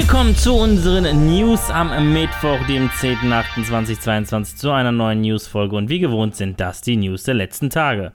Willkommen zu unseren News am Mittwoch, dem 10.08.2022, zu einer neuen News-Folge. Und wie gewohnt sind das die News der letzten Tage.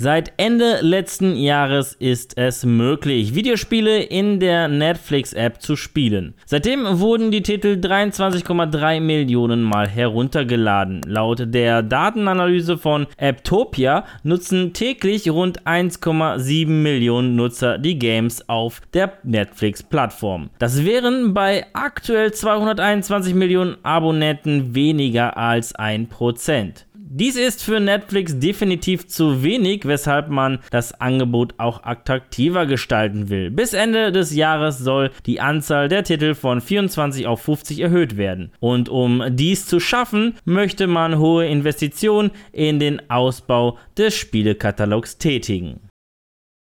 Seit Ende letzten Jahres ist es möglich, Videospiele in der Netflix-App zu spielen. Seitdem wurden die Titel 23,3 Millionen Mal heruntergeladen. Laut der Datenanalyse von Apptopia nutzen täglich rund 1,7 Millionen Nutzer die Games auf der Netflix-Plattform. Das wären bei aktuell 221 Millionen Abonnenten weniger als 1%. Dies ist für Netflix definitiv zu wenig, weshalb man das Angebot auch attraktiver gestalten will. Bis Ende des Jahres soll die Anzahl der Titel von 24 auf 50 erhöht werden. Und um dies zu schaffen, möchte man hohe Investitionen in den Ausbau des Spielekatalogs tätigen.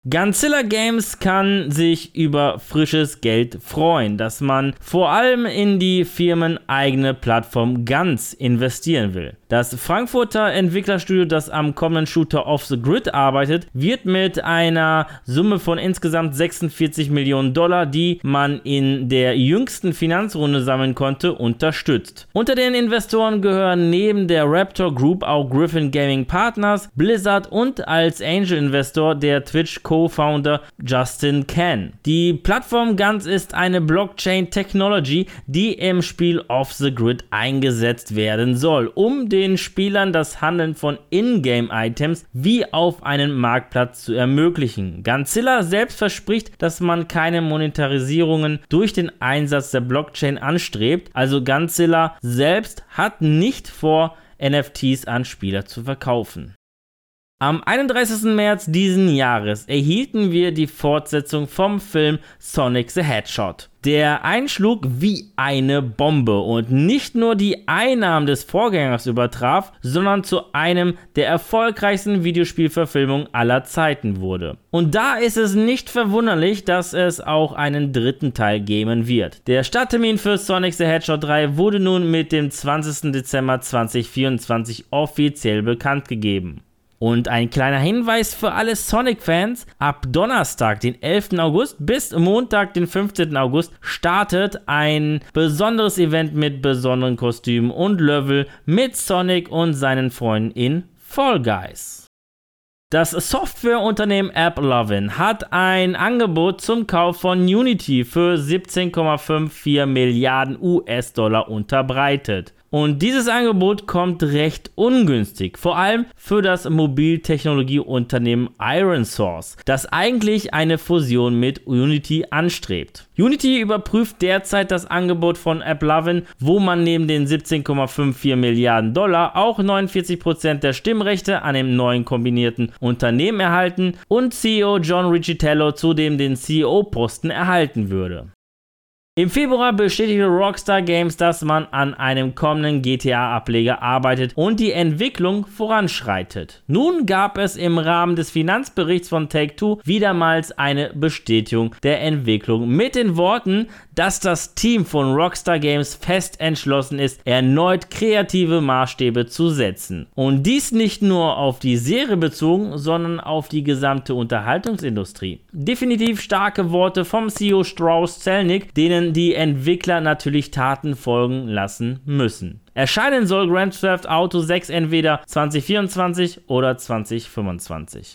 Godzilla Games kann sich über frisches Geld freuen, das man vor allem in die firmeneigene Plattform Guns investieren will. Das Frankfurter Entwicklerstudio, das am kommenden Shooter Off the Grid arbeitet, wird mit einer Summe von insgesamt 46 Millionen Dollar, die man in der jüngsten Finanzrunde sammeln konnte, unterstützt. Unter den Investoren gehören neben der Raptor Group auch Griffin Gaming Partners, Blizzard und als Angel Investor der Twitch Co-Founder Justin Can. Die Plattform Guns ist eine Blockchain Technology, die im Spiel Off the Grid eingesetzt werden soll, um den den Spielern das Handeln von Ingame-Items wie auf einem Marktplatz zu ermöglichen. Ganzilla selbst verspricht, dass man keine Monetarisierungen durch den Einsatz der Blockchain anstrebt, also Ganzilla selbst hat nicht vor, NFTs an Spieler zu verkaufen. Am 31. März diesen Jahres erhielten wir die Fortsetzung vom Film Sonic the Hedgehog. Der einschlug wie eine Bombe und nicht nur die Einnahmen des Vorgängers übertraf, sondern zu einem der erfolgreichsten Videospielverfilmungen aller Zeiten wurde. Und da ist es nicht verwunderlich, dass es auch einen dritten Teil geben wird. Der Starttermin für Sonic the Hedgehog 3 wurde nun mit dem 20. Dezember 2024 offiziell bekannt gegeben. Und ein kleiner Hinweis für alle Sonic-Fans: Ab Donnerstag, den 11. August, bis Montag, den 15. August, startet ein besonderes Event mit besonderen Kostümen und Level mit Sonic und seinen Freunden in Fall Guys. Das Softwareunternehmen AppLovin hat ein Angebot zum Kauf von Unity für 17,54 Milliarden US-Dollar unterbreitet. Und dieses Angebot kommt recht ungünstig, vor allem für das Mobiltechnologieunternehmen Iron Source, das eigentlich eine Fusion mit Unity anstrebt. Unity überprüft derzeit das Angebot von AppLovin, wo man neben den 17,54 Milliarden Dollar auch 49% der Stimmrechte an dem neuen kombinierten Unternehmen erhalten und CEO John Riccitello zudem den CEO-Posten erhalten würde. Im Februar bestätigte Rockstar Games, dass man an einem kommenden GTA-Ableger arbeitet und die Entwicklung voranschreitet. Nun gab es im Rahmen des Finanzberichts von Take-Two wiedermals eine Bestätigung der Entwicklung mit den Worten, dass das Team von Rockstar Games fest entschlossen ist, erneut kreative Maßstäbe zu setzen. Und dies nicht nur auf die Serie bezogen, sondern auf die gesamte Unterhaltungsindustrie. Definitiv starke Worte vom CEO Strauss Zelnick, denen die Entwickler natürlich Taten folgen lassen müssen. Erscheinen soll Grand Theft Auto 6 entweder 2024 oder 2025.